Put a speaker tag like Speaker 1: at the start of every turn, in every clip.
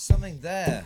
Speaker 1: something there.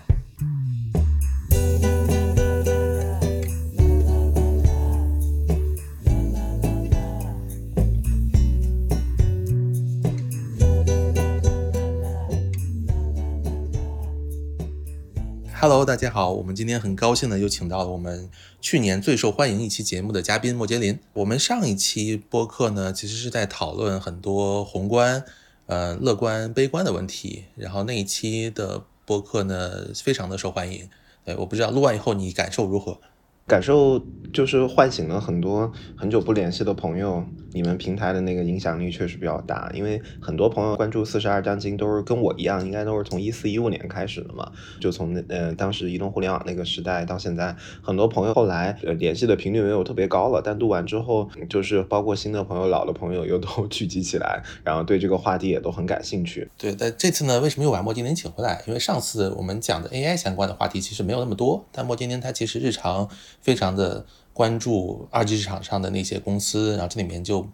Speaker 2: Hello，大家好，我们今天很高兴的又请到了我们去年最受欢迎一期节目的嘉宾莫杰林。我们上一期播客呢，其实是在讨论很多宏观、呃乐观、悲观的问题，然后那一期的播客呢，非常的受欢迎。对，我不知道录完以后你感受如何？
Speaker 3: 感受就是唤醒了很多很久不联系的朋友，你们平台的那个影响力确实比较大，因为很多朋友关注四十二章经都是跟我一样，应该都是从一四一五年开始的嘛，就从那呃当时移动互联网那个时代到现在，很多朋友后来呃联系的频率没有特别高了，但录完之后，就是包括新的朋友、老的朋友又都聚集起来，然后对这个话题也都很感兴趣。
Speaker 2: 对，但这次呢，为什么又把莫金林请回来？因为上次我们讲的 AI 相关的话题其实没有那么多，但莫金林他其实日常。非常的关注二级市场上的那些公司，然后这里面就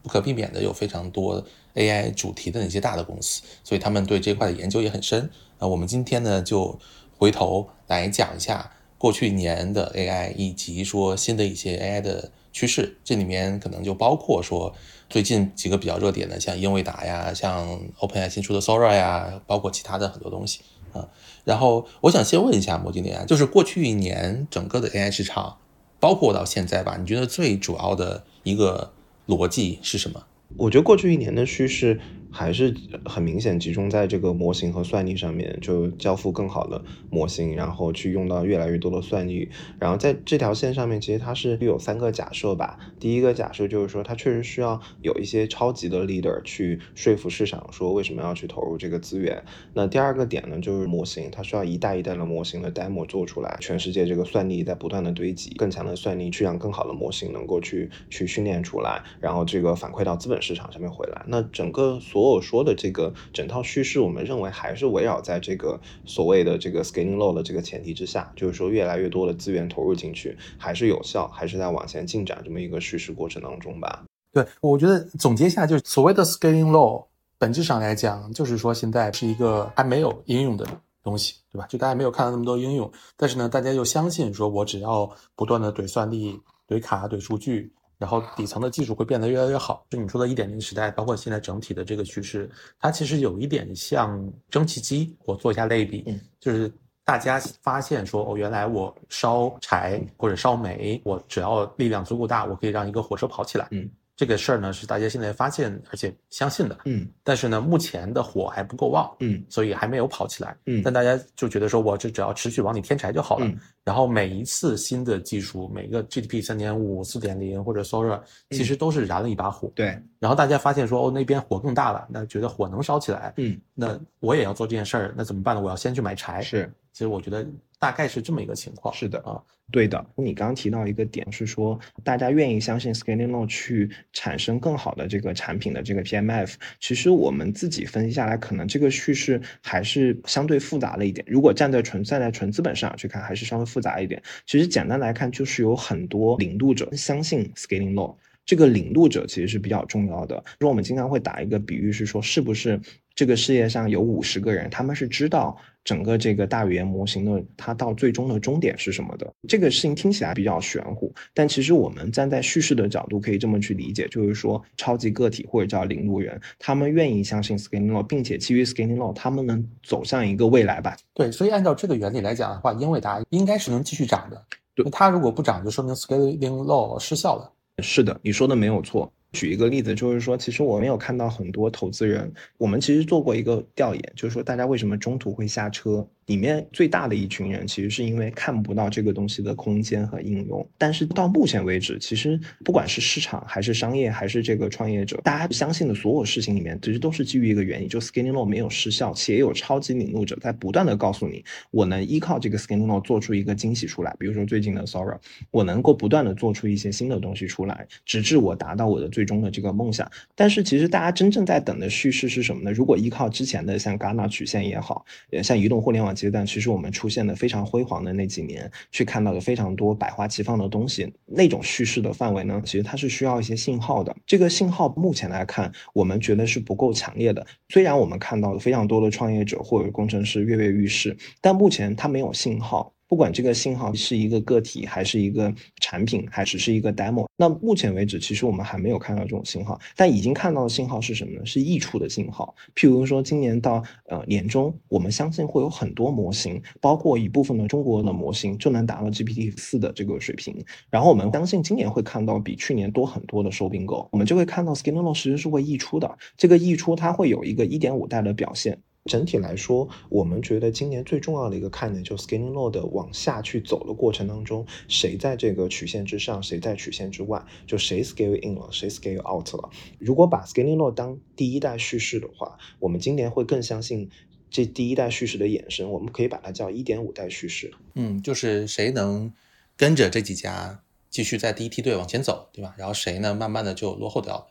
Speaker 2: 不可避免的有非常多 AI 主题的那些大的公司，所以他们对这块的研究也很深。那我们今天呢，就回头来讲一下过去一年的 AI，以及说新的一些 AI 的趋势。这里面可能就包括说最近几个比较热点的，像英伟达呀，像 OpenAI 新出的 Sora 呀，包括其他的很多东西啊。然后我想先问一下摩金林啊，就是过去一年整个的 AI 市场，包括到现在吧，你觉得最主要的一个逻辑是什么？
Speaker 3: 我觉得过去一年的趋势。还是很明显集中在这个模型和算力上面，就交付更好的模型，然后去用到越来越多的算力。然后在这条线上面，其实它是有三个假设吧。第一个假设就是说，它确实需要有一些超级的 leader 去说服市场，说为什么要去投入这个资源。那第二个点呢，就是模型，它需要一代一代的模型的 demo 做出来，全世界这个算力在不断的堆积，更强的算力去让更好的模型能够去去训练出来，然后这个反馈到资本市场上面回来。那整个所所有说的这个整套叙事，我们认为还是围绕在这个所谓的这个 scaling low 的这个前提之下，就是说越来越多的资源投入进去，还是有效，还是在往前进展这么一个叙事过程当中吧。
Speaker 2: 对，我觉得总结一下，就是所谓的 scaling low，本质上来讲，就是说现在是一个还没有应用的东西，对吧？就大家没有看到那么多应用，但是呢，大家又相信说，我只要不断的怼算力、怼卡、怼数据。然后底层的技术会变得越来越好。就你说的一点零时代，包括现在整体的这个趋势，它其实有一点像蒸汽机。我做一下类比，就是大家发现说，哦，原来我烧柴或者烧煤，我只要力量足够大，我可以让一个火车跑起来。嗯。这个事儿呢是大家现在发现而且相信的，
Speaker 3: 嗯，
Speaker 2: 但是呢目前的火还不够旺，
Speaker 3: 嗯，
Speaker 2: 所以还没有跑起来，
Speaker 3: 嗯，
Speaker 2: 但大家就觉得说我这只要持续往里添柴就好了，然后每一次新的技术，每个 GDP 三点五、四点零或者 Sora，其实都是燃了一把火，
Speaker 3: 对，
Speaker 2: 然后大家发现说哦那边火更大了，那觉得火能烧起来，
Speaker 3: 嗯，
Speaker 2: 那我也要做这件事儿，那怎么办呢？我要先去买柴，
Speaker 3: 是，
Speaker 2: 其实我觉得。大概是这么一个情况，
Speaker 3: 是的
Speaker 2: 啊，
Speaker 3: 对的。你刚刚提到一个点是说，大家愿意相信 scaling law 去产生更好的这个产品的这个 PMF。其实我们自己分析下来，可能这个叙事还是相对复杂了一点。如果站在纯站在纯资本市场去看，还是稍微复杂一点。其实简单来看，就是有很多领路者相信 scaling law，这个领路者其实是比较重要的。说我们经常会打一个比喻，是说是不是这个世界上有五十个人，他们是知道。整个这个大语言模型的它到最终的终点是什么的？这个事情听起来比较玄乎，但其实我们站在叙事的角度可以这么去理解，就是说超级个体或者叫领路人，他们愿意相信 scaling law，并且基于 scaling law，他们能走向一个未来吧？
Speaker 2: 对，所以按照这个原理来讲的话，英伟达应该是能继续涨的。
Speaker 3: 对，
Speaker 2: 它如果不涨，就说明 scaling law 失效了。
Speaker 3: 是的，你说的没有错。举一个例子，就是说，其实我没有看到很多投资人。我们其实做过一个调研，就是说，大家为什么中途会下车？里面最大的一群人，其实是因为看不到这个东西的空间和应用。但是到目前为止，其实不管是市场还是商业还是这个创业者，大家相信的所有事情里面，其实都是基于一个原因，就 scaling law 没有失效，且有超级领路者在不断的告诉你，我能依靠这个 scaling law 做出一个惊喜出来。比如说最近的 Sora，我能够不断的做出一些新的东西出来，直至我达到我的最。最终的这个梦想。但是其实大家真正在等的叙事是什么呢？如果依靠之前的像戛纳曲线也好，呃，像移动互联网阶段，其实我们出现的非常辉煌的那几年，去看到了非常多百花齐放的东西，那种叙事的范围呢，其实它是需要一些信号的。这个信号目前来看，我们觉得是不够强烈的。虽然我们看到了非常多的创业者或者工程师跃跃欲试，但目前它没有信号。不管这个信号是一个个体，还是一个产品，还只是一个 demo，那目前为止，其实我们还没有看到这种信号。但已经看到的信号是什么呢？是溢出的信号。譬如说，今年到呃年中，我们相信会有很多模型，包括一部分的中国的模型，就能达到 GPT 四的这个水平。然后我们相信今年会看到比去年多很多的收并购，我们就会看到 Scaling 其实是会溢出的。这个溢出它会有一个一点五代的表现。
Speaker 1: 整体来说，我们觉得今年最重要的一个看点，就 scaling law 的往下去走的过程当中，谁在这个曲线之上，谁在曲线之外，就谁 scale in 了，谁 scale out 了。如果把 scaling law 当第一代叙事的话，我们今年会更相信这第一代叙事的衍生，我们可以把它叫一点五代叙事。
Speaker 2: 嗯，就是谁能跟着这几家继续在第一梯队往前走，对吧？然后谁呢，慢慢的就落后掉了。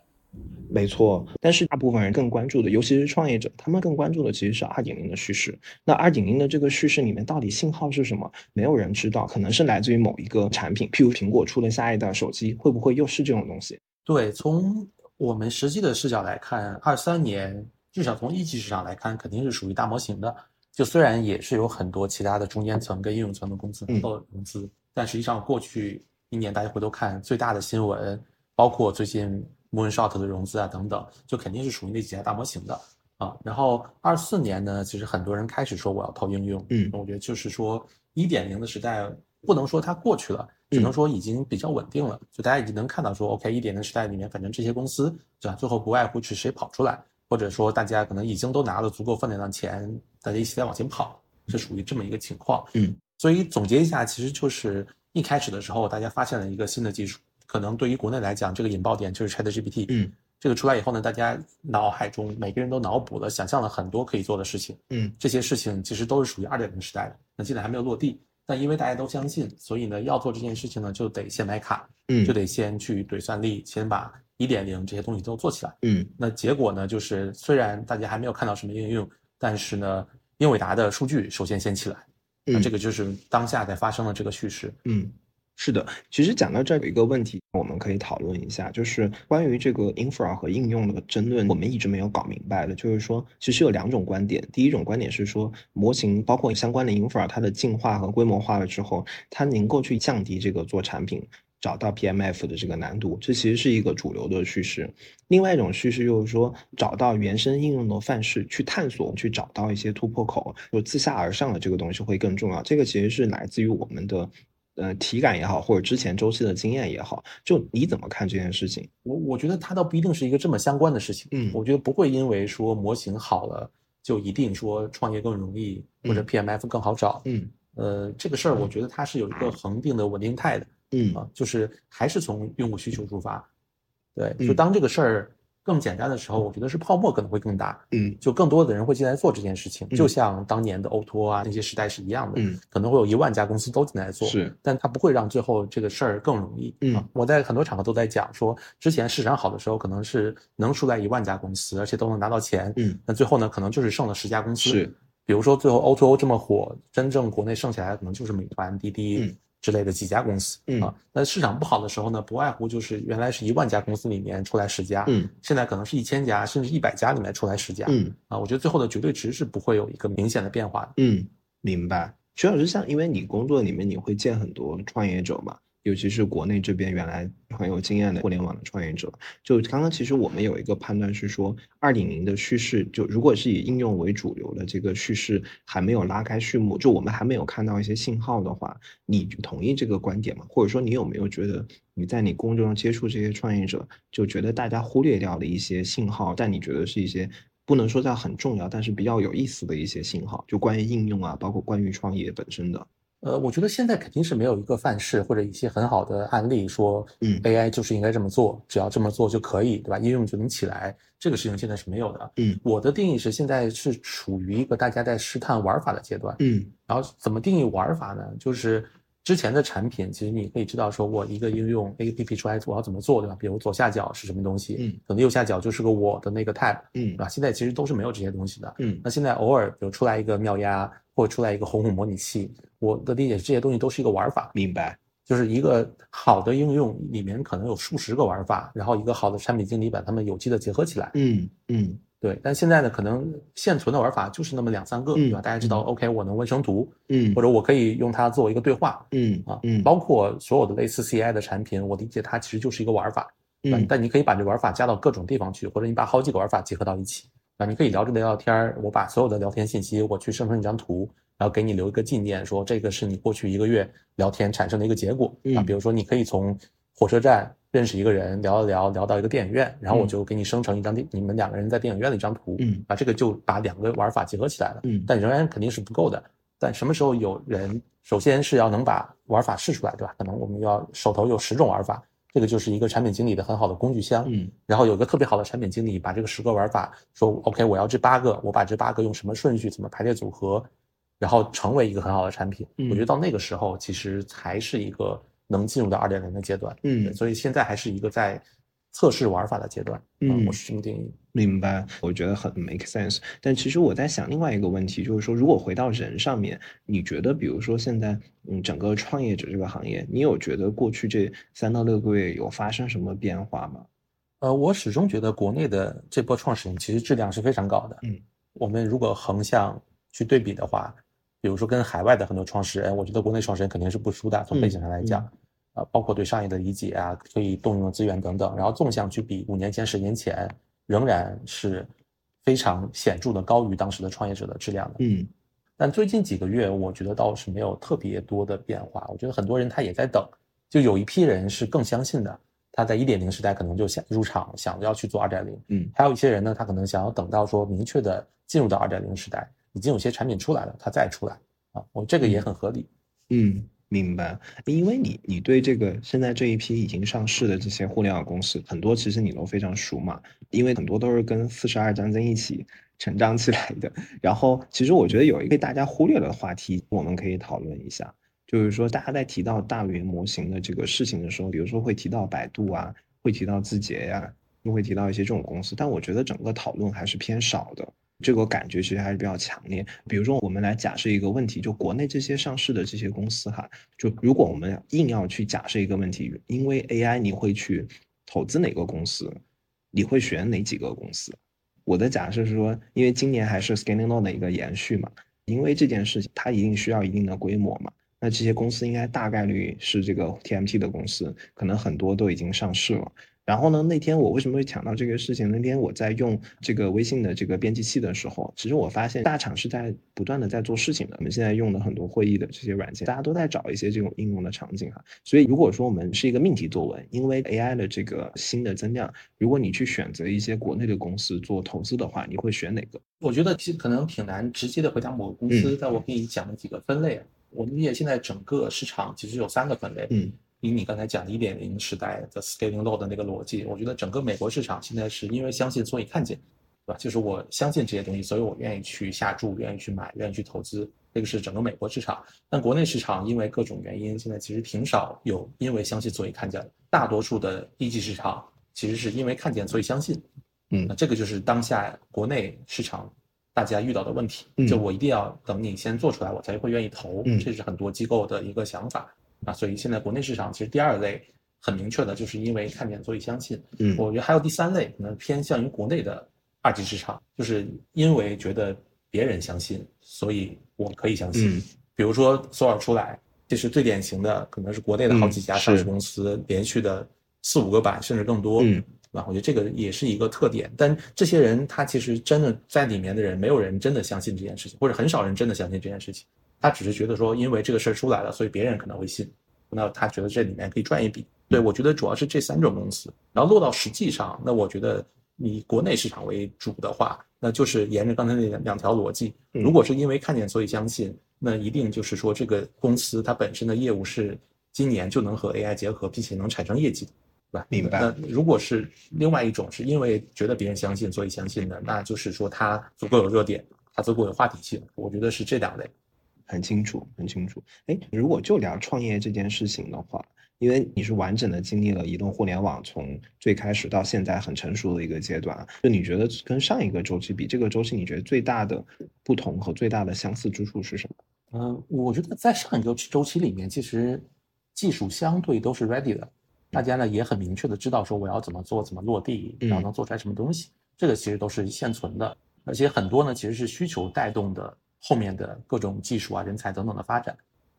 Speaker 3: 没错，但是大部分人更关注的，尤其是创业者，他们更关注的其实是二点零的叙事。那二点零的这个叙事里面到底信号是什么？没有人知道，可能是来自于某一个产品，譬如苹果出了下一代手机，会不会又是这种东西？
Speaker 2: 对，从我们实际的视角来看，二三年至少从一级市场来看，肯定是属于大模型的。就虽然也是有很多其他的中间层跟应用层的公司能够融资，但实际上过去一年大家回头看最大的新闻，包括最近。Moonshot 的融资啊，等等，就肯定是属于那几家大模型的啊。然后二四年呢，其实很多人开始说我要投应用，
Speaker 3: 嗯，
Speaker 2: 我觉得就是说一点零的时代不能说它过去了，只能说已经比较稳定了。就大家已经能看到说，OK，一点零时代里面，反正这些公司对吧，最后不外乎是谁跑出来，或者说大家可能已经都拿了足够分量的钱，大家一起在往前跑，是属于这么一个情况。
Speaker 3: 嗯，
Speaker 2: 所以总结一下，其实就是一开始的时候，大家发现了一个新的技术。可能对于国内来讲，这个引爆点就是 Chat GPT。
Speaker 3: 嗯，
Speaker 2: 这个出来以后呢，大家脑海中每个人都脑补了、想象了很多可以做的事情。
Speaker 3: 嗯，
Speaker 2: 这些事情其实都是属于二点零时代的，那现在还没有落地。但因为大家都相信，所以呢，要做这件事情呢，就得先买卡，
Speaker 3: 嗯，
Speaker 2: 就得先去怼算力，先把一点零这些东西都做起来。
Speaker 3: 嗯，
Speaker 2: 那结果呢，就是虽然大家还没有看到什么应用，但是呢，英伟达的数据首先先起来，那这个就是当下在发生的这个叙事。
Speaker 3: 嗯。是的，其实讲到这儿有一个问题，我们可以讨论一下，就是关于这个 infra 和应用的争论，我们一直没有搞明白的，就是说，其实有两种观点。第一种观点是说，模型包括相关的 infra，它的进化和规模化了之后，它能够去降低这个做产品找到 PMF 的这个难度，这其实是一个主流的叙事。另外一种叙事就是说，找到原生应用的范式去探索，去找到一些突破口，就自下而上的这个东西会更重要。这个其实是来自于我们的。呃，体感也好，或者之前周期的经验也好，就你怎么看这件事情？
Speaker 2: 我我觉得它倒不一定是一个这么相关的事情。
Speaker 3: 嗯，
Speaker 2: 我觉得不会因为说模型好了，就一定说创业更容易，或者 PMF 更好找。
Speaker 3: 嗯，
Speaker 2: 呃，这个事儿我觉得它是有一个恒定的稳定态的。
Speaker 3: 嗯
Speaker 2: 啊，就是还是从用户需求出发。对，就当这个事儿。更简单的时候，我觉得是泡沫可能会更大，
Speaker 3: 嗯，
Speaker 2: 就更多的人会进来做这件事情，就像当年的 O2O 啊那些时代是一样的，
Speaker 3: 嗯，
Speaker 2: 可能会有一万家公司都进来做，
Speaker 3: 是，
Speaker 2: 但它不会让最后这个事儿更容易，
Speaker 3: 嗯，
Speaker 2: 我在很多场合都在讲说，之前市场好的时候可能是能出来一万家公司，而且都能拿到钱，
Speaker 3: 嗯，
Speaker 2: 那最后呢，可能就是剩了十家公司，
Speaker 3: 是，
Speaker 2: 比如说最后 O2O 这么火，真正国内剩下来的可能就是美团、滴滴。之类的几家公司啊，那市场不好的时候呢，不外乎就是原来是一万家公司里面出来十家，
Speaker 3: 嗯，
Speaker 2: 现在可能是一千家甚至一百家里面出来十家，
Speaker 3: 嗯
Speaker 2: 啊，我觉得最后的绝对值是不会有一个明显的变化的。
Speaker 3: 嗯，明白。徐老师，像因为你工作里面你会见很多创业者嘛？尤其是国内这边原来很有经验的互联网的创业者，就刚刚其实我们有一个判断是说，二点零的叙事，就如果是以应用为主流的这个叙事还没有拉开序幕，就我们还没有看到一些信号的话，你同意这个观点吗？或者说你有没有觉得你在你工作中接触这些创业者，就觉得大家忽略掉的一些信号，但你觉得是一些不能说叫很重要，但是比较有意思的一些信号，就关于应用啊，包括关于创业本身的。
Speaker 2: 呃，我觉得现在肯定是没有一个范式或者一些很好的案例说，
Speaker 3: 嗯
Speaker 2: ，AI 就是应该这么做，只要这么做就可以，对吧？应用就能起来，这个事情现在是没有的。
Speaker 3: 嗯，
Speaker 2: 我的定义是现在是处于一个大家在试探玩法的阶段。
Speaker 3: 嗯，
Speaker 2: 然后怎么定义玩法呢？就是之前的产品，其实你可以知道，说我一个应用 A P P 出来，我要怎么做，对吧？比如左下角是什么东西，
Speaker 3: 嗯，
Speaker 2: 可能右下角就是个我的那个 tab，
Speaker 3: 嗯，
Speaker 2: 对吧？现在其实都是没有这些东西的，
Speaker 3: 嗯，
Speaker 2: 那现在偶尔比如出来一个妙鸭，或者出来一个红虎模拟器，我的理解这些东西都是一个玩法，
Speaker 3: 明白，
Speaker 2: 就是一个好的应用里面可能有数十个玩法，然后一个好的产品经理把它们有机的结合起来，
Speaker 3: 嗯嗯。
Speaker 2: 对，但现在呢，可能现存的玩法就是那么两三个，对吧？大家知道，OK，我能纹生图，
Speaker 3: 嗯，
Speaker 2: 或者我可以用它做一个对话，
Speaker 3: 嗯
Speaker 2: 啊，
Speaker 3: 嗯，
Speaker 2: 包括所有的类似 CI 的产品，我理解它其实就是一个玩法，
Speaker 3: 嗯，
Speaker 2: 但你可以把这玩法加到各种地方去，或者你把好几个玩法结合到一起，啊，你可以聊着聊聊天儿，我把所有的聊天信息我去生成一张图，然后给你留一个纪念，说这个是你过去一个月聊天产生的一个结果，啊，比如说你可以从火车站。认识一个人，聊一聊，聊到一个电影院，然后我就给你生成一张电，你们两个人在电影院的一张图，
Speaker 3: 嗯，
Speaker 2: 啊，这个就把两个玩法结合起来了，
Speaker 3: 嗯，
Speaker 2: 但仍然肯定是不够的。但什么时候有人，首先是要能把玩法试出来，对吧？可能我们要手头有十种玩法，这个就是一个产品经理的很好的工具箱，
Speaker 3: 嗯，
Speaker 2: 然后有个特别好的产品经理把这个十个玩法说，OK，我要这八个，我把这八个用什么顺序，怎么排列组合，然后成为一个很好的产品。我觉得到那个时候，其实才是一个。能进入到二点零的阶段，
Speaker 3: 嗯，
Speaker 2: 所以现在还是一个在测试玩法的阶段，
Speaker 3: 嗯，
Speaker 2: 我是这么定义。
Speaker 3: 明白，我觉得很 make sense。但其实我在想另外一个问题，就是说，如果回到人上面，你觉得，比如说现在，嗯，整个创业者这个行业，你有觉得过去这三到六个月有发生什么变化吗？
Speaker 2: 呃，我始终觉得国内的这波创始人其实质量是非常高的。
Speaker 3: 嗯，
Speaker 2: 我们如果横向去对比的话，比如说跟海外的很多创始人，我觉得国内创始人肯定是不输的，从背景上来讲。啊，包括对商业的理解啊，可以动用的资源等等，然后纵向去比五年前、十年前，仍然是非常显著的高于当时的创业者的质量的。
Speaker 3: 嗯，
Speaker 2: 但最近几个月，我觉得倒是没有特别多的变化。我觉得很多人他也在等，就有一批人是更相信的，他在一点零时代可能就想入场，想要去做二点零。
Speaker 3: 嗯，
Speaker 2: 还有一些人呢，他可能想要等到说明确的进入到二点零时代，已经有些产品出来了，它再出来啊，我这个也很合理。
Speaker 3: 嗯。明白，因为你你对这个现在这一批已经上市的这些互联网公司，很多其实你都非常熟嘛，因为很多都是跟四十二战争一起成长起来的。然后，其实我觉得有一个大家忽略的话题，我们可以讨论一下，就是说大家在提到大语言模型的这个事情的时候，比如说会提到百度啊，会提到字节呀，又会提到一些这种公司，但我觉得整个讨论还是偏少的。这个感觉其实还是比较强烈。比如说，我们来假设一个问题，就国内这些上市的这些公司哈，就如果我们硬要去假设一个问题，因为 AI 你会去投资哪个公司？你会选哪几个公司？我的假设是说，因为今年还是 Scaling Law 的一个延续嘛，因为这件事情它一定需要一定的规模嘛，那这些公司应该大概率是这个 TMT 的公司，可能很多都已经上市了。然后呢？那天我为什么会抢到这个事情？那天我在用这个微信的这个编辑器的时候，其实我发现大厂是在不断的在做事情的。我们现在用的很多会议的这些软件，大家都在找一些这种应用的场景哈。所以如果说我们是一个命题作文，因为 AI 的这个新的增量，如果你去选择一些国内的公司做投资的话，你会选哪个？
Speaker 2: 我觉得其实可能挺难直接的回答某个公司，但我给你讲几个分类。我们理解现在整个市场其实有三个分类。
Speaker 3: 嗯。
Speaker 2: 以你刚才讲的一点零时代的 scaling low 的那个逻辑，我觉得整个美国市场现在是因为相信所以看见，对吧？就是我相信这些东西，所以我愿意去下注，愿意去买，愿意去投资。这个是整个美国市场。但国内市场因为各种原因，现在其实挺少有因为相信所以看见。大多数的一级市场其实是因为看见所以相信。
Speaker 3: 嗯，
Speaker 2: 那这个就是当下国内市场大家遇到的问题。就我一定要等你先做出来，我才会愿意投。这是很多机构的一个想法。啊，所以现在国内市场其实第二类很明确的，就是因为看见所以相信。
Speaker 3: 嗯，
Speaker 2: 我觉得还有第三类可能偏向于国内的二级市场，就是因为觉得别人相信，所以我可以相信。
Speaker 3: 嗯，
Speaker 2: 比如说索尔出来，这是最典型的，可能是国内的好几家上市公司连续的四五个板甚至更多。
Speaker 3: 嗯，
Speaker 2: 啊，我觉得这个也是一个特点。但这些人他其实真的在里面的人，没有人真的相信这件事情，或者很少人真的相信这件事情。他只是觉得说，因为这个事儿出来了，所以别人可能会信。那他觉得这里面可以赚一笔。对我觉得主要是这三种公司，然后落到实际上，那我觉得以国内市场为主的话，那就是沿着刚才那两两条逻辑。如果是因为看见所以相信，那一定就是说这个公司它本身的业务是今年就能和 AI 结合，并且能产生业绩的，对吧？
Speaker 3: 明白。
Speaker 2: 那如果是另外一种是因为觉得别人相信所以相信的，那就是说它足够有热点，它足够有话题性。我觉得是这两类。
Speaker 3: 很清楚，很清楚。哎，如果就聊创业这件事情的话，因为你是完整的经历了移动互联网从最开始到现在很成熟的一个阶段，就你觉得跟上一个周期比，这个周期你觉得最大的不同和最大的相似之处是什么？
Speaker 2: 嗯，我觉得在上一个周期里面，其实技术相对都是 ready 的，大家呢也很明确的知道说我要怎么做，怎么落地，然后能做出来什么东西，这个其实都是现存的，而且很多呢其实是需求带动的后面的各种技术啊、人才等等的发展。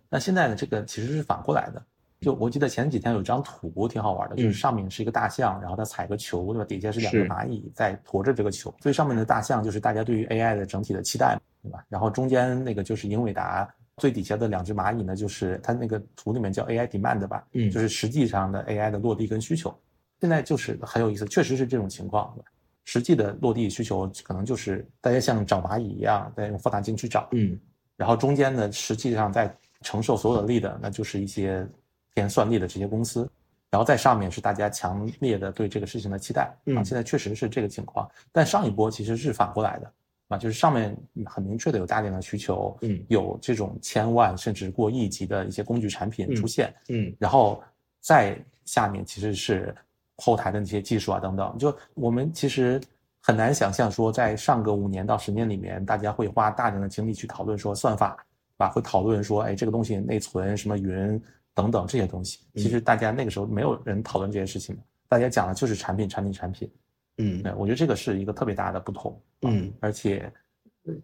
Speaker 2: 那现在呢，这个其实是反过来的，就我记得前几天有张图挺好玩的，就是上面是一个大象，然后它踩个球，对吧？底下是两个蚂蚁在驮着这个球，最上面的大象就是大家对于 AI 的整体的期待。对吧？然后中间那个就是英伟达，最底下的两只蚂蚁呢，就是它那个图里面叫 AI demand 吧，嗯，就是实际上的 AI 的落地跟需求。现在就是很有意思，确实是这种情况。实际的落地需求可能就是大家像找蚂蚁一样在用放大镜去找，嗯，然后中间呢，实际上在承受所有的力的，那就是一些偏算力的这些公司，然后在上面是大家强烈的对这个事情的期待。啊，现在确实是这个情况，但上一波其实是反过来的。啊，就是上面很明确的有大量的需求，嗯，有这种千万甚至过亿级的一些工具产品出现，嗯，然后在下面其实是后台的那些技术啊等等，就我们其实很难想象说，在上个五年到十年里面，大家会花大量的精力去讨论说算法，对吧？会讨论说，哎，这个东西内存什么云等等这些东西，其实大家那个时候没有人讨论这些事情的，大家讲的就是产品，产品，产品。嗯，我觉得这个是一个特别大的不同，嗯，而且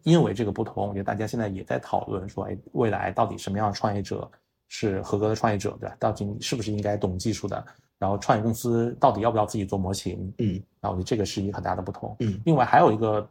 Speaker 2: 因为这个不同，我觉得大家现在也在讨论说，哎，未来到底什么样的创业者是合格的创业者，对吧？到底是不是应该懂技术的？然后创业公司到底要不要自己做模型？嗯，然后我觉得这个是一个很大的不同。嗯，另外还有一个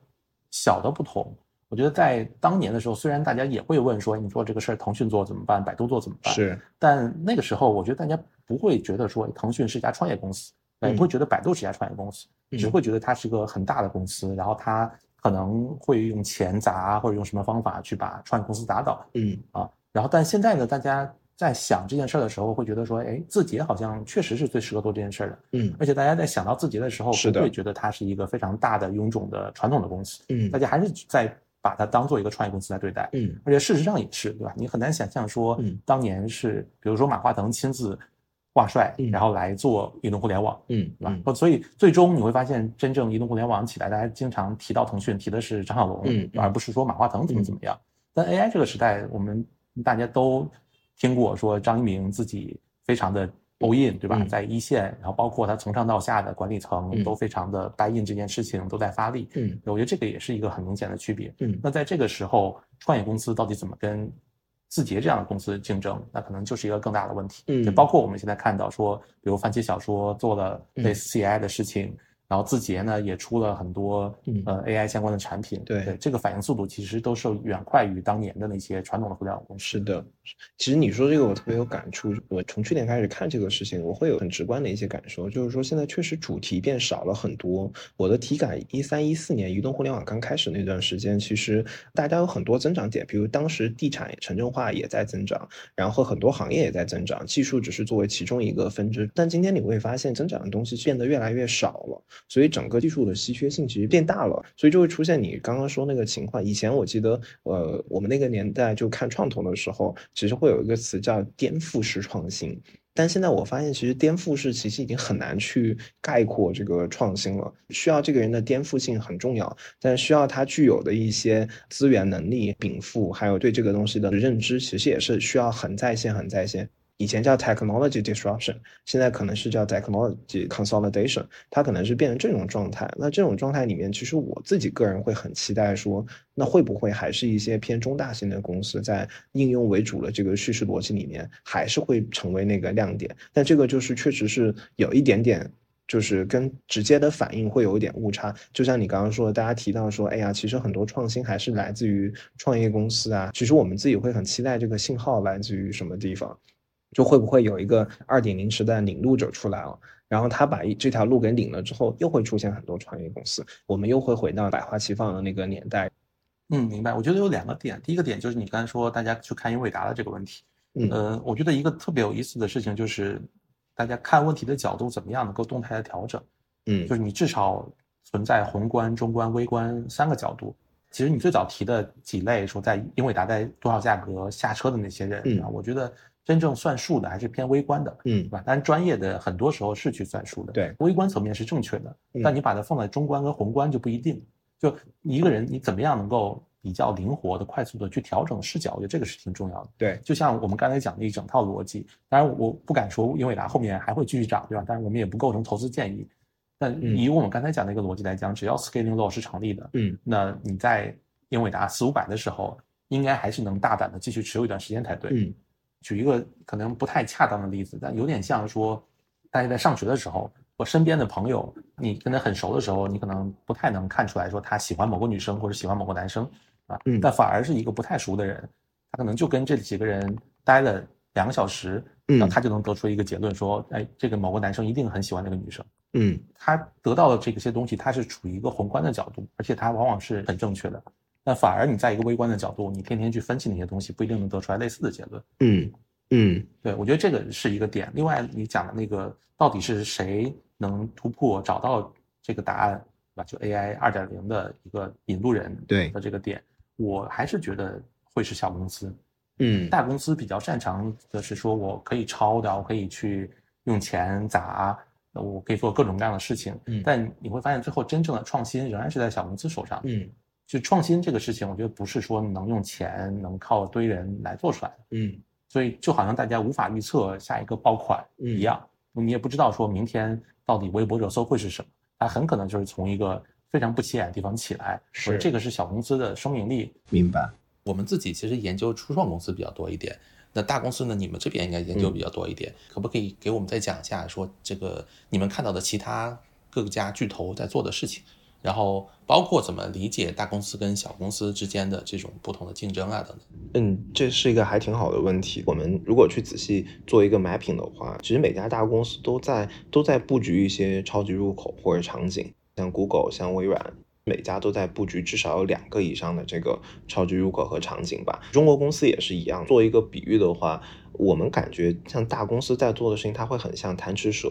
Speaker 2: 小的不同，我觉得在当年的时候，虽然大家也会问说，你说这个事儿腾讯做怎么办？百度做怎么办？
Speaker 3: 是，
Speaker 2: 但那个时候我觉得大家不会觉得说腾讯是一家创业公司。也不会觉得百度是一家创业公司，只会觉得它是一个很大的公司，然后它可能会用钱砸或者用什么方法去把创业公司打倒。嗯啊，然后但现在呢，大家在想这件事的时候，会觉得说，哎，字节好像确实是最适合做这件事的。嗯，而且大家在想到字节的时候，不会觉得它是一个非常大的臃肿的传统的公司。嗯，大家还是在把它当做一个创业公司来对待。嗯，而且事实上也是，对吧？你很难想象说，当年是比如说马化腾亲自。挂帅，然后来做移动互联网，嗯，对吧？所以最终你会发现，真正移动互联网起来，大家经常提到腾讯，提的是张小龙，嗯，而不是说马化腾怎么怎么样。但 AI 这个时代，我们大家都听过说张一鸣自己非常的 all in，对吧？在一线，然后包括他从上到下的管理层都非常的 buy in 这件事情都在发力，嗯，我觉得这个也是一个很明显的区别，嗯。那在这个时候，创业公司到底怎么跟？字节这样的公司竞争，那可能就是一个更大的问题。嗯，就包括我们现在看到说，比如番茄小说做了类似 CI 的事情。然后字节呢也出了很多呃 AI 相关的产品，
Speaker 3: 对
Speaker 2: 这个反应速度其实都是远快于当年的那些传统的互联网公司。
Speaker 3: 是的，其实你说这个我特别有感触。我从去年开始看这个事情，我会有很直观的一些感受，就是说现在确实主题变少了很多。我的体感，一三一四年移动互联网刚开始那段时间，其实大家有很多增长点，比如当时地产城镇化也在增长，然后很多行业也在增长，技术只是作为其中一个分支。但今天你会发现，增长的东西变得越来越少了。所以整个技术的稀缺性其实变大了，所以就会出现你刚刚说那个情况。以前我记得，呃，我们那个年代就看创投的时候，其实会有一个词叫颠覆式创新。但现在我发现，其实颠覆式其实已经很难去概括这个创新了。需要这个人的颠覆性很重要，但需要他具有的一些资源能力禀赋，还有对这个东西的认知，其实也是需要很在线、很在线。以前叫 technology disruption，现在可能是叫 technology consolidation，它可能是变成这种状态。那这种状态里面，其实我自己个人会很期待说，那会不会还是一些偏中大型的公司在应用为主的这个叙事逻辑里面，还是会成为那个亮点？但这个就是确实是有一点点，就是跟直接的反应会有一点误差。就像你刚刚说，大家提到说，哎呀，其实很多创新还是来自于创业公司啊。其实我们自己会很期待这个信号来自于什么地方。就会不会有一个二点零时代领路者出来了，然后他把这条路给领了之后，又会出现很多创业公司，我们又会回到百花齐放的那个年代。
Speaker 2: 嗯，明白。我觉得有两个点，第一个点就是你刚才说大家去看英伟达的这个问题。嗯，呃，我觉得一个特别有意思的事情就是，大家看问题的角度怎么样能够动态的调整。嗯，就是你至少存在宏观、中观、微观三个角度。其实你最早提的几类说在英伟达在多少价格下车的那些人啊，我觉得真正算数的还是偏微观的，
Speaker 3: 嗯，
Speaker 2: 对吧？但专业的很多时候是去算数的，
Speaker 3: 对，
Speaker 2: 微观层面是正确的，但你把它放在中观跟宏观就不一定。就一个人你怎么样能够比较灵活的、快速的去调整视角，我觉得这个是挺重要的。
Speaker 3: 对，
Speaker 2: 就像我们刚才讲的一整套逻辑，当然我不敢说英伟达后面还会继续涨，对吧？但是我们也不构成投资建议。但以我们刚才讲的一个逻辑来讲，只要 scaling law 是成立的，
Speaker 3: 嗯，
Speaker 2: 那你在英伟达四五百的时候，应该还是能大胆的继续持有一段时间才对。
Speaker 3: 嗯，
Speaker 2: 举一个可能不太恰当的例子，但有点像说，大家在上学的时候，我身边的朋友，你跟他很熟的时候，你可能不太能看出来说他喜欢某个女生或者喜欢某个男生，啊，
Speaker 3: 嗯，
Speaker 2: 但反而是一个不太熟的人，他可能就跟这几个人待了两个小时，然后他就能得出一个结论说，哎，这个某个男生一定很喜欢那个女生。
Speaker 3: 嗯，
Speaker 2: 他得到的这些东西，他是处于一个宏观的角度，而且他往往是很正确的。那反而你在一个微观的角度，你天天去分析那些东西，不一定能得出来类似的结论。
Speaker 3: 嗯嗯，
Speaker 2: 对，我觉得这个是一个点。另外，你讲的那个到底是谁能突破找到这个答案，对吧？就 AI 二点零的一个引路人
Speaker 3: 对
Speaker 2: 的这个点，我还是觉得会是小公司。
Speaker 3: 嗯，
Speaker 2: 大公司比较擅长的是说，我可以抄的，我可以去用钱砸。我可以做各种各样的事情，
Speaker 3: 嗯，
Speaker 2: 但你会发现最后真正的创新仍然是在小公司手上，
Speaker 3: 嗯，
Speaker 2: 就创新这个事情，我觉得不是说能用钱能靠堆人来做出来的，
Speaker 3: 嗯，
Speaker 2: 所以就好像大家无法预测下一个爆款一样，你也不知道说明天到底微博热搜会是什么，它很可能就是从一个非常不起眼的地方起来，
Speaker 3: 是。
Speaker 2: 这个是小公司的生命力。
Speaker 3: 明白。
Speaker 4: 我们自己其实研究初创公司比较多一点。那大公司呢？你们这边应该研究比较多一点，可不可以给我们再讲一下，说这个你们看到的其他各家巨头在做的事情，然后包括怎么理解大公司跟小公司之间的这种不同的竞争啊等等。
Speaker 3: 嗯，这是一个还挺好的问题。我们如果去仔细做一个 mapping 的话，其实每家大公司都在都在布局一些超级入口或者场景，像 Google，像微软。每家都在布局至少有两个以上的这个超级入口和场景吧。中国公司也是一样。做一个比喻的话。我们感觉像大公司在做的事情，它会很像贪吃蛇。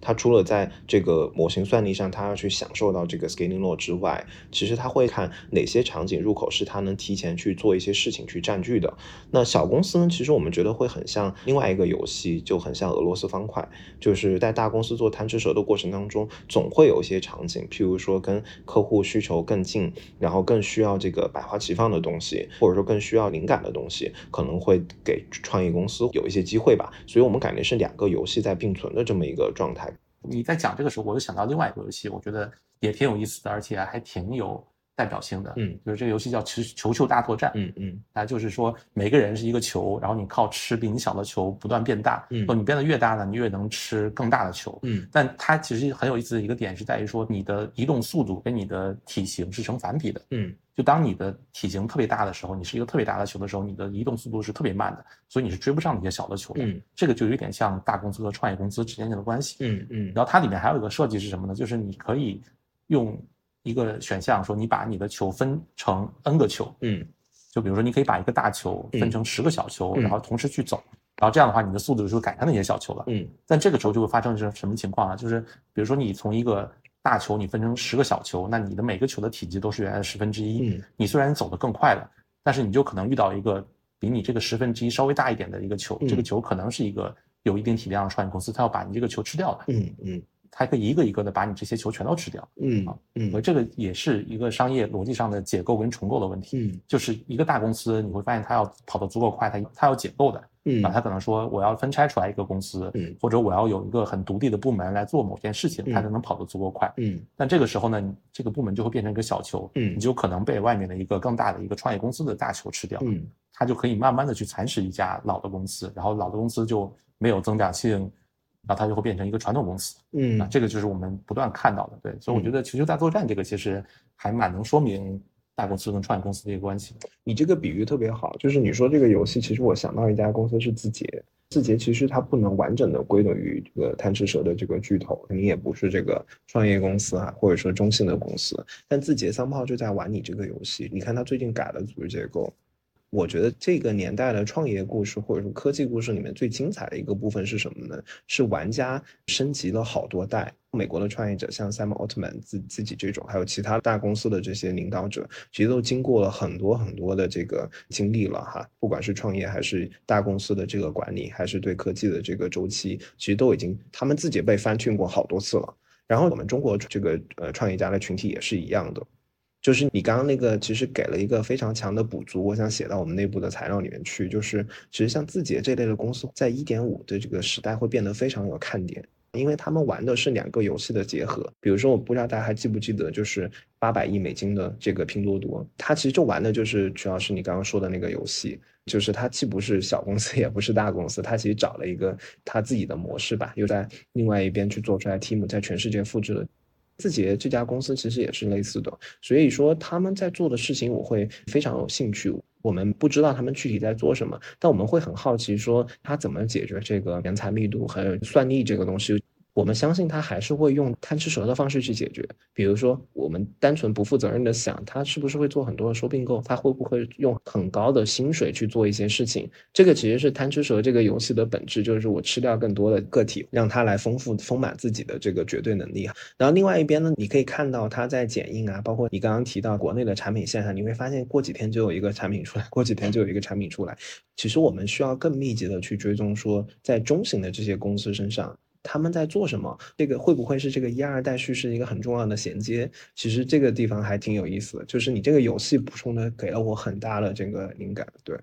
Speaker 3: 它除了在这个模型算力上，它要去享受到这个 scaling law 之外，其实它会看哪些场景入口是它能提前去做一些事情去占据的。那小公司呢？其实我们觉得会很像另外一个游戏，就很像俄罗斯方块。就是在大公司做贪吃蛇的过程当中，总会有一些场景，譬如说跟客户需求更近，然后更需要这个百花齐放的东西，或者说更需要灵感的东西，可能会给创业公司。有一些机会吧，所以我们感觉是两个游戏在并存的这么一个状态。
Speaker 2: 你在讲这个时候，我就想到另外一个游戏，我觉得也挺有意思的，而且还挺有代表性的。
Speaker 3: 嗯，
Speaker 2: 就是这个游戏叫球球球大作战。
Speaker 3: 嗯嗯，
Speaker 2: 啊，就是说每个人是一个球，然后你靠吃比你小的球不断变大。
Speaker 3: 嗯，
Speaker 2: 你变得越大呢，你越能吃更大的球。
Speaker 3: 嗯，
Speaker 2: 但它其实很有意思的一个点是在于说，你的移动速度跟你的体型是成反比的。
Speaker 3: 嗯。
Speaker 2: 就当你的体型特别大的时候，你是一个特别大的球的时候，你的移动速度是特别慢的，所以你是追不上那些小的球的。
Speaker 3: 嗯，
Speaker 2: 这个就有点像大公司和创业公司之间的关系。
Speaker 3: 嗯嗯。
Speaker 2: 然后它里面还有一个设计是什么呢？就是你可以用一个选项说，你把你的球分成 n 个球。
Speaker 3: 嗯。
Speaker 2: 就比如说，你可以把一个大球分成十个小球，然后同时去走，然后这样的话，你的速度就赶上那些小球了。
Speaker 3: 嗯。
Speaker 2: 但这个时候就会发生是什么情况啊？就是比如说你从一个大球你分成十个小球，那你的每个球的体积都是原来的十分之一。
Speaker 3: 嗯，
Speaker 2: 你虽然走得更快了，但是你就可能遇到一个比你这个十分之一稍微大一点的一个球，这个球可能是一个有一定体量的创业公司，它要把你这个球吃掉的。
Speaker 3: 嗯嗯，
Speaker 2: 它可以一个一个的把你这些球全都吃掉。
Speaker 3: 嗯嗯，
Speaker 2: 而这个也是一个商业逻辑上的解构跟重构的问题。
Speaker 3: 嗯，
Speaker 2: 就是一个大公司，你会发现它要跑得足够快，它它要解构的。
Speaker 3: 嗯
Speaker 2: 啊，它可能说我要分拆出来一个公司，
Speaker 3: 嗯，
Speaker 2: 或者我要有一个很独立的部门来做某件事情，它才能跑得足够快。
Speaker 3: 嗯，
Speaker 2: 但这个时候呢，这个部门就会变成一个小球，
Speaker 3: 嗯，
Speaker 2: 你就可能被外面的一个更大的一个创业公司的大球吃掉，
Speaker 3: 嗯，
Speaker 2: 它就可以慢慢的去蚕食一家老的公司，然后老的公司就没有增长性，然后它就会变成一个传统公司，
Speaker 3: 嗯，
Speaker 2: 那，这个就是我们不断看到的，对，所以我觉得球球大作战这个其实还蛮能说明。大公司跟创业公司的一个关系，
Speaker 3: 你这个比喻特别好，就是你说这个游戏，其实我想到一家公司是字节，字节其实它不能完整的归等于这个贪吃蛇的这个巨头，你也不是这个创业公司啊，或者说中性的公司，但字节三炮就在玩你这个游戏。你看它最近改了组织结构，我觉得这个年代的创业故事或者说科技故事里面最精彩的一个部分是什么呢？是玩家升级了好多代。美国的创业者像 Sam Altman 自自己这种，还有其他大公司的这些领导者，其实都经过了很多很多的这个经历了哈。不管是创业还是大公司的这个管理，还是对科技的这个周期，其实都已经他们自己被翻训过好多次了。然后我们中国这个呃创业家的群体也是一样的。就是你刚刚那个，其实给了一个非常强的补足，我想写到我们内部的材料里面去。就是其实像字节这类的公司，在一点五的这个时代会变得非常有看点，因为他们玩的是两个游戏的结合。比如说，我不知道大家还记不记得，就是八百亿美金的这个拼多多，它其实就玩的就是主要是你刚刚说的那个游戏，就是它既不是小公司，也不是大公司，它其实找了一个它自己的模式吧，又在另外一边去做出来 team，在全世界复制了。字节这家公司其实也是类似的，所以说他们在做的事情我会非常有兴趣。我们不知道他们具体在做什么，但我们会很好奇，说他怎么解决这个人才密度还有算力这个东西。我们相信他还是会用贪吃蛇的方式去解决，比如说我们单纯不负责任的想，他是不是会做很多的收并购，他会不会用很高的薪水去做一些事情？这个其实是贪吃蛇这个游戏的本质，就是我吃掉更多的个体，让他来丰富丰满自己的这个绝对能力。然后另外一边呢，你可以看到他在剪映啊，包括你刚刚提到国内的产品线上，你会发现过几天就有一个产品出来，过几天就有一个产品出来。其实我们需要更密集的去追踪，说在中型的这些公司身上。他们在做什么？这个会不会是这个一二代叙事一个很重要的衔接？其实这个地方还挺有意思的，就是你这个游戏补充的给了我很大的这个灵感。对，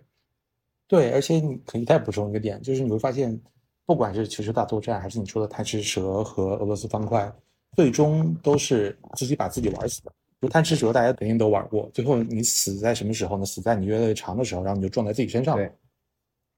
Speaker 2: 对，而且你可以再补充一个点，就是你会发现，不管是求球大作战，还是你说的贪吃蛇和俄罗斯方块，最终都是自己把自己玩死的。就贪吃蛇，大家肯定都玩过，最后你死在什么时候呢？死在你越来越长的时候，然后你就撞在自己身上。
Speaker 3: 对。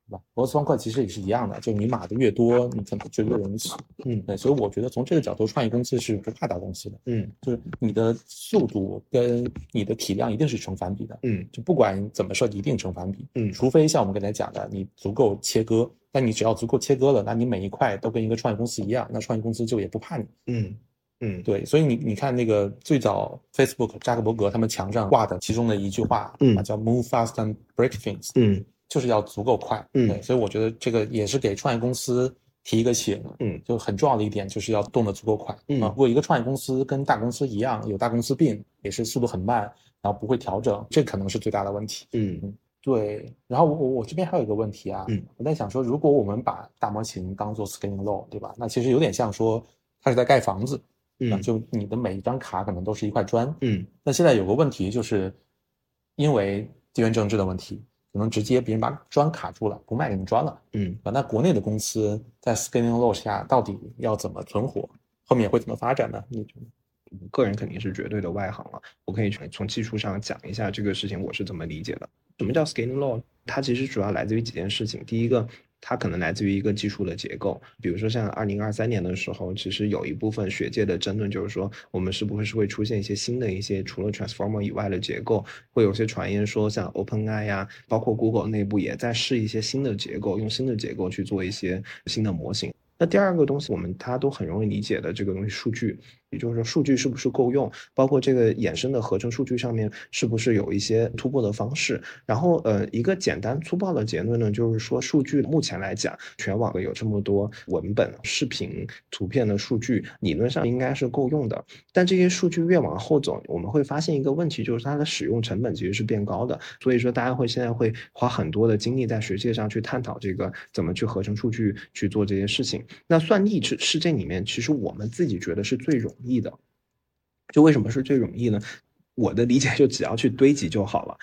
Speaker 2: 对吧？俄罗斯方块其实也是一样的，就你码的越多，你可能就越容易死。嗯，对，所以我觉得从这个角度，创业公司是不怕大公司的。
Speaker 3: 嗯，
Speaker 2: 就是你的速度跟你的体量一定是成反比的。
Speaker 3: 嗯，
Speaker 2: 就不管怎么设计，一定成反比。
Speaker 3: 嗯，
Speaker 2: 除非像我们刚才讲的，你足够切割，但你只要足够切割了，那你每一块都跟一个创业公司一样，那创业公司就也不怕你。
Speaker 3: 嗯嗯，
Speaker 2: 对，所以你你看那个最早 Facebook 扎克伯格他们墙上挂的其中的一句话，
Speaker 3: 嗯，
Speaker 2: 叫 Move fast and break things。
Speaker 3: 嗯。
Speaker 2: 就是要足够快，
Speaker 3: 嗯，
Speaker 2: 对，所以我觉得这个也是给创业公司提一个醒，
Speaker 3: 嗯，
Speaker 2: 就很重要的一点就是要动得足够快，
Speaker 3: 嗯，
Speaker 2: 如果一个创业公司跟大公司一样有大公司病，也是速度很慢，然后不会调整，这可能是最大的问题，
Speaker 3: 嗯。
Speaker 2: 嗯，对，然后我我我这边还有一个问题啊，
Speaker 3: 嗯，
Speaker 2: 我在想说，如果我们把大模型当做 scaling law，对吧？那其实有点像说它是在盖房子，
Speaker 3: 嗯，
Speaker 2: 就你的每一张卡可能都是一块砖，
Speaker 3: 嗯，
Speaker 2: 那现在有个问题就是，因为地缘政治的问题。可能直接别人把砖卡住了，不卖给你砖了。
Speaker 3: 嗯，
Speaker 2: 那国内的公司在 scaling low 下到底要怎么存活？后面会怎么发展呢？你觉得？
Speaker 3: 个人肯定是绝对的外行了，我可以从技术上讲一下这个事情我是怎么理解的。什么叫 scaling law？它其实主要来自于几件事情。第一个。它可能来自于一个技术的结构，比如说像二零二三年的时候，其实有一部分学界的争论就是说，我们是不是会出现一些新的一些除了 transformer 以外的结构？会有些传言说，像 OpenAI 呀，包括 Google 内部也在试一些新的结构，用新的结构去做一些新的模型。那第二个东西，我们大家都很容易理解的这个东西，数据。就是说，数据是不是够用？包括这个衍生的合成数据上面，是不是有一些突破的方式？然后，呃，一个简单粗暴的结论呢，就是说，数据目前来讲，全网的有这么多文本、视频、图片的数据，理论上应该是够用的。但这些数据越往后走，我们会发现一个问题，就是它的使用成本其实是变高的。所以说，大家会现在会花很多的精力在学界上去探讨这个怎么去合成数据去做这些事情。那算力是是这里面，其实我们自己觉得是最容。易的，就为什么是最容易呢？我的理解就只要去堆积就好了，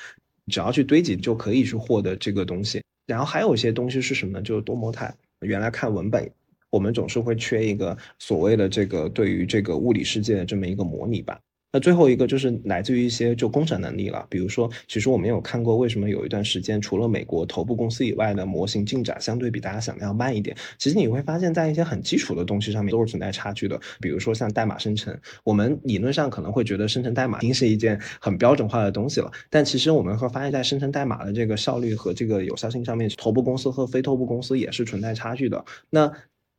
Speaker 3: 只要去堆积就可以去获得这个东西。然后还有一些东西是什么呢？就是多模态。原来看文本，我们总是会缺一个所谓的这个对于这个物理世界的这么一个模拟吧。那最后一个就是来自于一些就工程能力了，比如说，其实我们有看过为什么有一段时间除了美国头部公司以外的模型进展相对比大家想的要慢一点。其实你会发现在一些很基础的东西上面都是存在差距的，比如说像代码生成，我们理论上可能会觉得生成代码已经是一件很标准化的东西了，但其实我们会发现，在生成代码的这个效率和这个有效性上面，头部公司和非头部公司也是存在差距的。那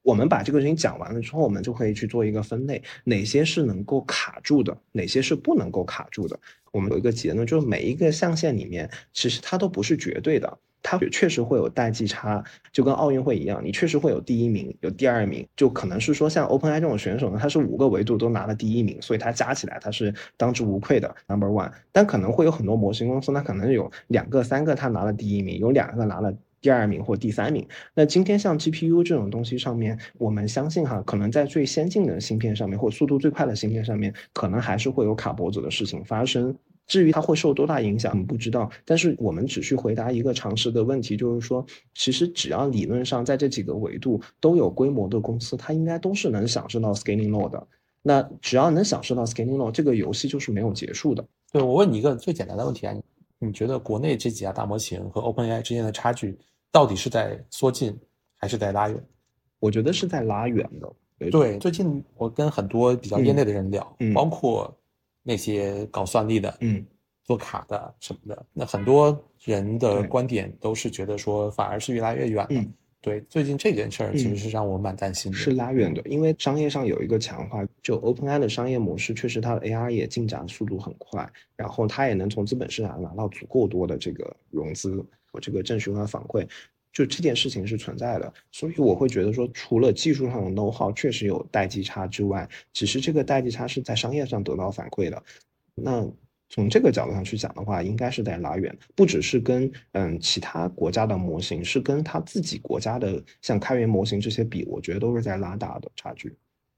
Speaker 3: 我们把这个事情讲完了之后，我们就可以去做一个分类，哪些是能够卡住的，哪些是不能够卡住的。我们有一个结论，就是每一个象限里面，其实它都不是绝对的，它确实会有代际差，就跟奥运会一样，你确实会有第一名，有第二名，就可能是说像 OpenAI 这种选手呢，他是五个维度都拿了第一名，所以他加起来他是当之无愧的 Number One。但可能会有很多模型公司，那可能有两个、三个他拿了第一名，有两个拿了。第二名或第三名，那今天像 GPU 这种东西上面，我们相信哈，可能在最先进的芯片上面，或速度最快的芯片上面，可能还是会有卡脖子的事情发生。至于它会受多大影响，我们不知道。但是我们只需回答一个常识的问题，就是说，其实只要理论上在这几个维度都有规模的公司，它应该都是能享受到 scaling law 的。那只要能享受到 scaling law，这个游戏就是没有结束的。
Speaker 5: 对我问你一个最简单的问题啊，你觉得国内这几家大模型和 OpenAI 之间的差距？到底是在缩近还是在拉远？
Speaker 3: 我觉得是在拉远
Speaker 5: 的。对，最近我跟很多比较业内的人聊，包括那些搞算力的，
Speaker 3: 嗯，
Speaker 5: 做卡的什么的，那很多人的观点都是觉得说，反而是越来越远了。对，最近这件事儿其实是让我蛮担心的。
Speaker 3: 是拉远的，因为商业上有一个强化，就 OpenAI 的商业模式确实它的 AR 也进展速度很快，然后它也能从资本市场拿到足够多的这个融资。我这个正循环反馈，就这件事情是存在的，所以我会觉得说，除了技术上的 know how 确实有代际差之外，其实这个代际差是在商业上得到反馈的。那从这个角度上去讲的话，应该是在拉远，不只是跟嗯其他国家的模型，是跟他自己国家的像开源模型这些比，我觉得都是在拉大的差距。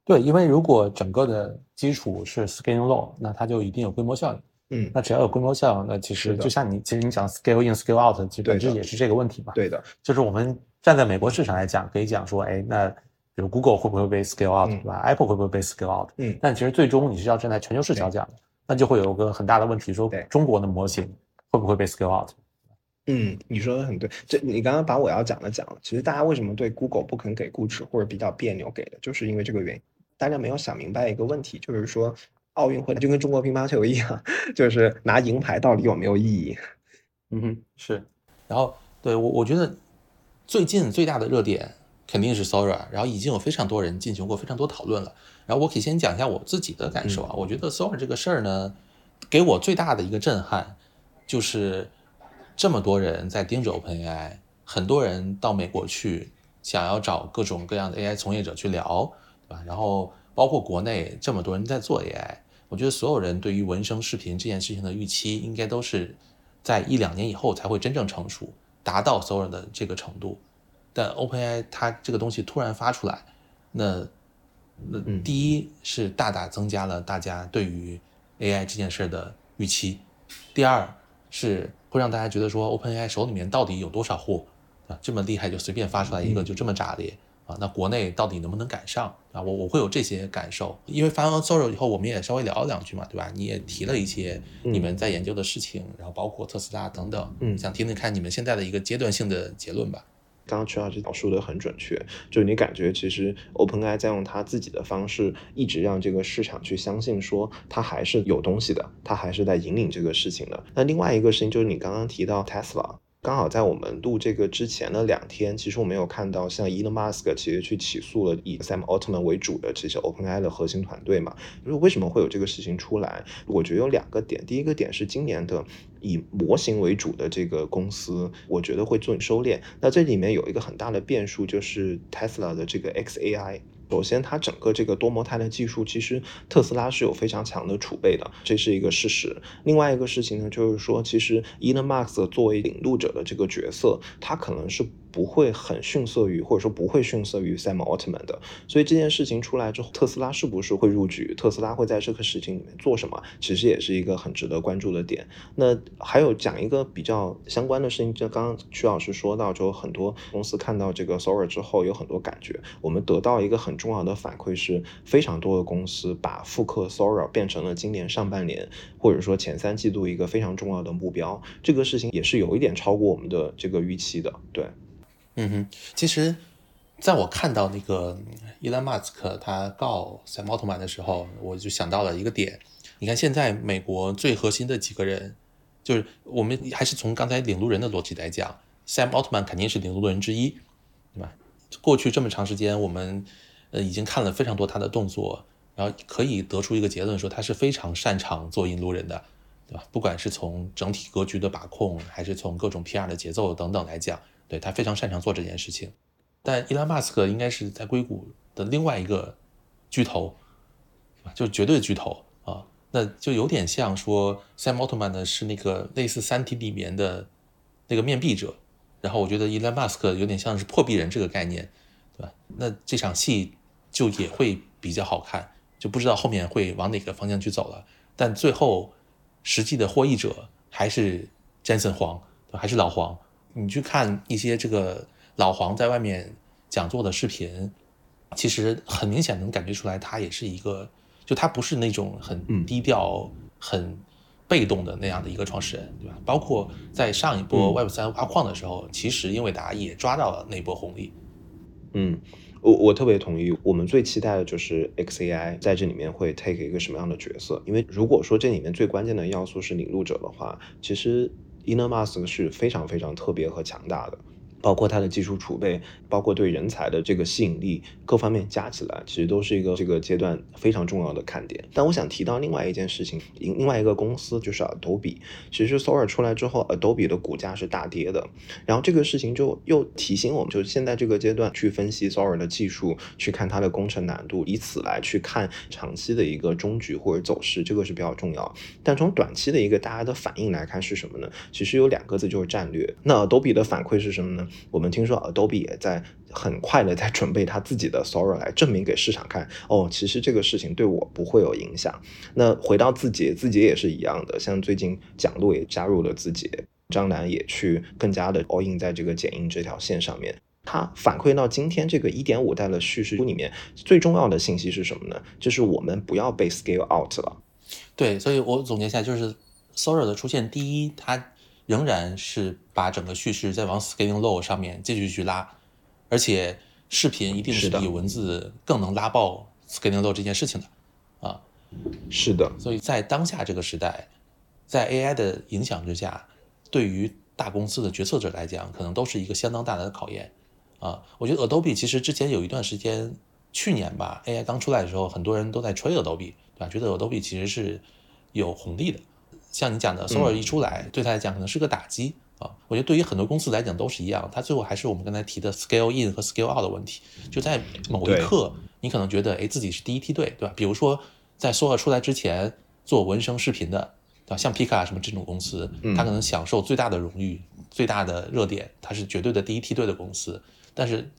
Speaker 5: 对，因为如果整个的基础是 scaling law，那它就一定有规模效应。
Speaker 3: 嗯，
Speaker 5: 那只要有规模效应，那其实就像你，其实你讲 scale in scale out，其实本质也是这个问题嘛。
Speaker 3: 对的，
Speaker 5: 就是我们站在美国市场来讲，可以讲说，哎，那比如 Google 会不会被 scale out，对吧？Apple 会不会被 scale out？
Speaker 3: 嗯，
Speaker 5: 但其实最终你是要站在全球视角讲的，那就会有个很大的问题，说中国的模型会不会被 scale out？
Speaker 3: 嗯，你说的很对，这你刚刚把我要讲的讲了。其实大家为什么对 Google 不肯给估值或者比较别扭给的，就是因为这个原因。大家没有想明白一个问题，就是说。奥运会就跟中国乒乓球一样，就是拿银牌到底有没有意义？
Speaker 5: 嗯哼，是。
Speaker 2: 然后，对我我觉得最近最大的热点肯定是 Sora，然后已经有非常多人进行过非常多讨论了。然后我可以先讲一下我自己的感受啊，我觉得 Sora 这个事儿呢，给我最大的一个震撼就是这么多人在盯着 OpenAI，很多人到美国去想要找各种各样的 AI 从业者去聊，对吧？然后包括国内这么多人在做 AI。我觉得所有人对于文生视频这件事情的预期，应该都是在一两年以后才会真正成熟，达到所有人的这个程度。但 OpenAI 它这个东西突然发出来，那那第一是大大增加了大家对于 AI 这件事的预期，第二是会让大家觉得说 OpenAI 手里面到底有多少货啊？这么厉害就随便发出来一个就这么炸裂。啊，那国内到底能不能赶上啊？我我会有这些感受，因为发完 Sora 以后，我们也稍微聊了两句嘛，对吧？你也提了一些你们在研究的事情，然后包括特斯拉等等，
Speaker 3: 嗯，
Speaker 2: 想听听看你们现在的一个阶段性的结论吧。
Speaker 3: 刚刚曲老师描述的很准确，就是你感觉其实 OpenAI 在用他自己的方式，一直让这个市场去相信说它还是有东西的，它还是在引领这个事情的。那另外一个事情就是你刚刚提到 Tesla。刚好在我们录这个之前的两天，其实我们有看到像 Elon Musk 其实去起诉了以 Sam Altman 为主的这些 OpenAI 的核心团队嘛。就是为什么会有这个事情出来？我觉得有两个点。第一个点是今年的以模型为主的这个公司，我觉得会做收敛。那这里面有一个很大的变数，就是 Tesla 的这个 XAI。首先，它整个这个多模态的技术，其实特斯拉是有非常强的储备的，这是一个事实。另外一个事情呢，就是说，其实 Elon Musk 作为领路者的这个角色，他可能是。不会很逊色于，或者说不会逊色于 Sam Altman 的，所以这件事情出来之后，特斯拉是不是会入局？特斯拉会在这个事情里面做什么？其实也是一个很值得关注的点。那还有讲一个比较相关的事情，就刚刚曲老师说到，就很多公司看到这个 Sora 之后有很多感觉。我们得到一个很重要的反馈是，非常多的公司把复刻 Sora 变成了今年上半年或者说前三季度一个非常重要的目标。这个事情也是有一点超过我们的这个预期的，对。
Speaker 2: 嗯哼，其实，在我看到那个伊兰马斯克他告 Sam Altman 的时候，我就想到了一个点。你看，现在美国最核心的几个人，就是我们还是从刚才领路人的逻辑来讲，Sam Altman 肯定是领路人之一，对吧？过去这么长时间，我们呃已经看了非常多他的动作，然后可以得出一个结论，说他是非常擅长做引路人的，对吧？不管是从整体格局的把控，还是从各种 PR 的节奏等等来讲，对他非常擅长做这件事情。但伊隆马斯克应该是在硅谷的另外一个巨头，就绝对巨头啊，那就有点像说 Sam Altman 呢是那个类似三体里面的那个面壁者。然后我觉得伊 m 马斯克有点像是破壁人这个概念，对吧？那这场戏就也会比较好看，就不知道后面会往哪个方向去走了。但最后实际的获益者还是 Jensen 黄，还是老黄。你去看一些这个老黄在外面讲座的视频，其实很明显能感觉出来，他也是一个，就他不是那种很低调、很。被动的那样的一个创始人，对吧？包括在上一波 Web 三挖矿的时候，其实英伟达也抓到了那波红利。
Speaker 3: 嗯，我我特别同意。我们最期待的就是 XAI 在这里面会 take 一个什么样的角色？因为如果说这里面最关键的要素是领路者的话，其实 Elon Musk 是非常非常特别和强大的。包括它的技术储备，包括对人才的这个吸引力，各方面加起来，其实都是一个这个阶段非常重要的看点。但我想提到另外一件事情，另外一个公司就是 Adobe。其实 Sora 出来之后，Adobe 的股价是大跌的。然后这个事情就又提醒我们，就是现在这个阶段去分析 Sora 的技术，去看它的工程难度，以此来去看长期的一个中局或者走势，这个是比较重要。但从短期的一个大家的反应来看是什么呢？其实有两个字，就是战略。那 Adobe 的反馈是什么呢？我们听说 Adobe 也在很快的在准备他自己的 Sora 来证明给市场看，哦，其实这个事情对我不会有影响。那回到字节，字节也是一样的，像最近蒋璐也加入了字节，张楠也去更加的 all in 在这个剪映这条线上面。他反馈到今天这个一点五代的叙事书里面，最重要的信息是什么呢？就是我们不要被 scale out 了。
Speaker 2: 对，所以我总结一下，就是 Sora 的出现，第一，它仍然是把整个叙事在往 scaling low 上面继续去拉，而且视频一定是比文字更能拉爆 scaling low 这件事情的，啊，
Speaker 3: 是的。
Speaker 2: 所以在当下这个时代，在 AI 的影响之下，对于大公司的决策者来讲，可能都是一个相当大的考验，啊，我觉得 Adobe 其实之前有一段时间，去年吧，AI 刚出来的时候，很多人都在吹 Adobe，对吧？觉得 Adobe 其实是有红利的。像你讲的，Sora 一出来，对他来讲可能是个打击啊。我觉得对于很多公司来讲都是一样，它最后还是我们刚才提的 scale in 和 scale out 的问题。就在某一刻，你可能觉得，哎，自己是第一梯队，对吧？比如说在 Sora 出来之前做文声视频的，对吧？像 Pika 什么这种公司，它可能享受最大的荣誉、最大的热点，它是绝对的第一梯队的公司。但是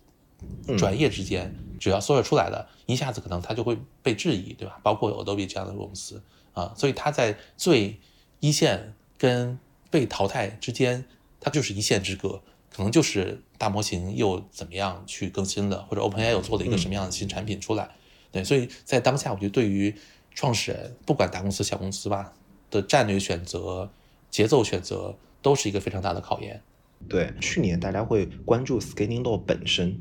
Speaker 2: 转业之间，只要 Sora 出来了，一下子可能它就会被质疑，对吧？包括 Adobe 这样的公司啊，所以它在最一线跟被淘汰之间，它就是一线之隔，可能就是大模型又怎么样去更新了，或者 OpenAI 又做了一个什么样的新产品出来。对，所以在当下，我觉得对于创始人，不管大公司小公司吧，的战略选择、节奏选择，都是一个非常大的考验。
Speaker 3: 对，去年大家会关注 Scaling Law 本身。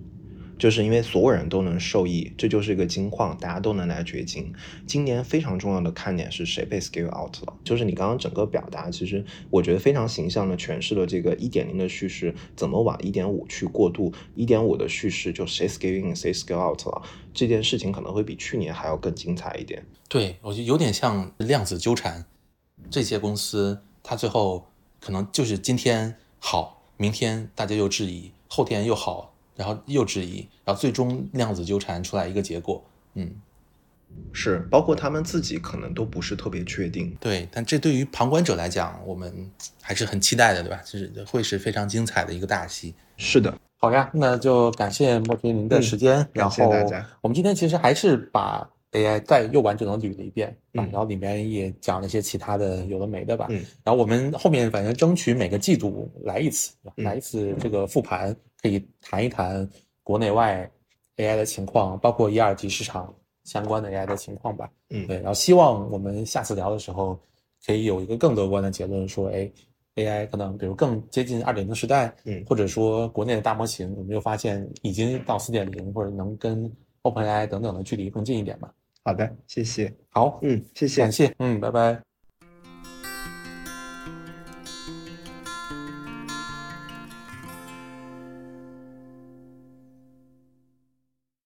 Speaker 3: 就是因为所有人都能受益，这就是一个金矿，大家都能来掘金。今年非常重要的看点是谁被 scale out 了？就是你刚刚整个表达，其实我觉得非常形象的诠释了这个一点零的叙事怎么往一点五去过渡。一点五的叙事就谁 scale in，谁 scale out 了，这件事情可能会比去年还要更精彩一点。
Speaker 2: 对，我觉得有点像量子纠缠，这些公司它最后可能就是今天好，明天大家又质疑，后天又好。然后又质疑，然后最终量子纠缠出来一个结果，嗯，
Speaker 3: 是，包括他们自己可能都不是特别确定。
Speaker 2: 对，但这对于旁观者来讲，我们还是很期待的，对吧？就是会是非常精彩的一个大戏。
Speaker 3: 是的，
Speaker 6: 好呀，那就感谢莫君您的时间，
Speaker 3: 感谢大家。
Speaker 6: 我们今天其实还是把。AI 再又完整的捋了一遍，嗯，然后里面也讲了一些其他的有的没的吧，嗯，然后我们后面反正争取每个季度来一次，来一次这个复盘，可以谈一谈国内外 AI 的情况，包括一二级市场相关的 AI 的情况吧，嗯，对，然后希望我们下次聊的时候可以有一个更乐观的结论，说，哎，AI 可能比如更接近二点零时代，嗯，或者说国内的大模型，我们又发现已经到四点零，或者能跟 OpenAI 等等的距离更近一点吧。
Speaker 3: 好的，谢谢。
Speaker 6: 好，
Speaker 3: 嗯，谢谢，
Speaker 6: 感谢，嗯，拜拜。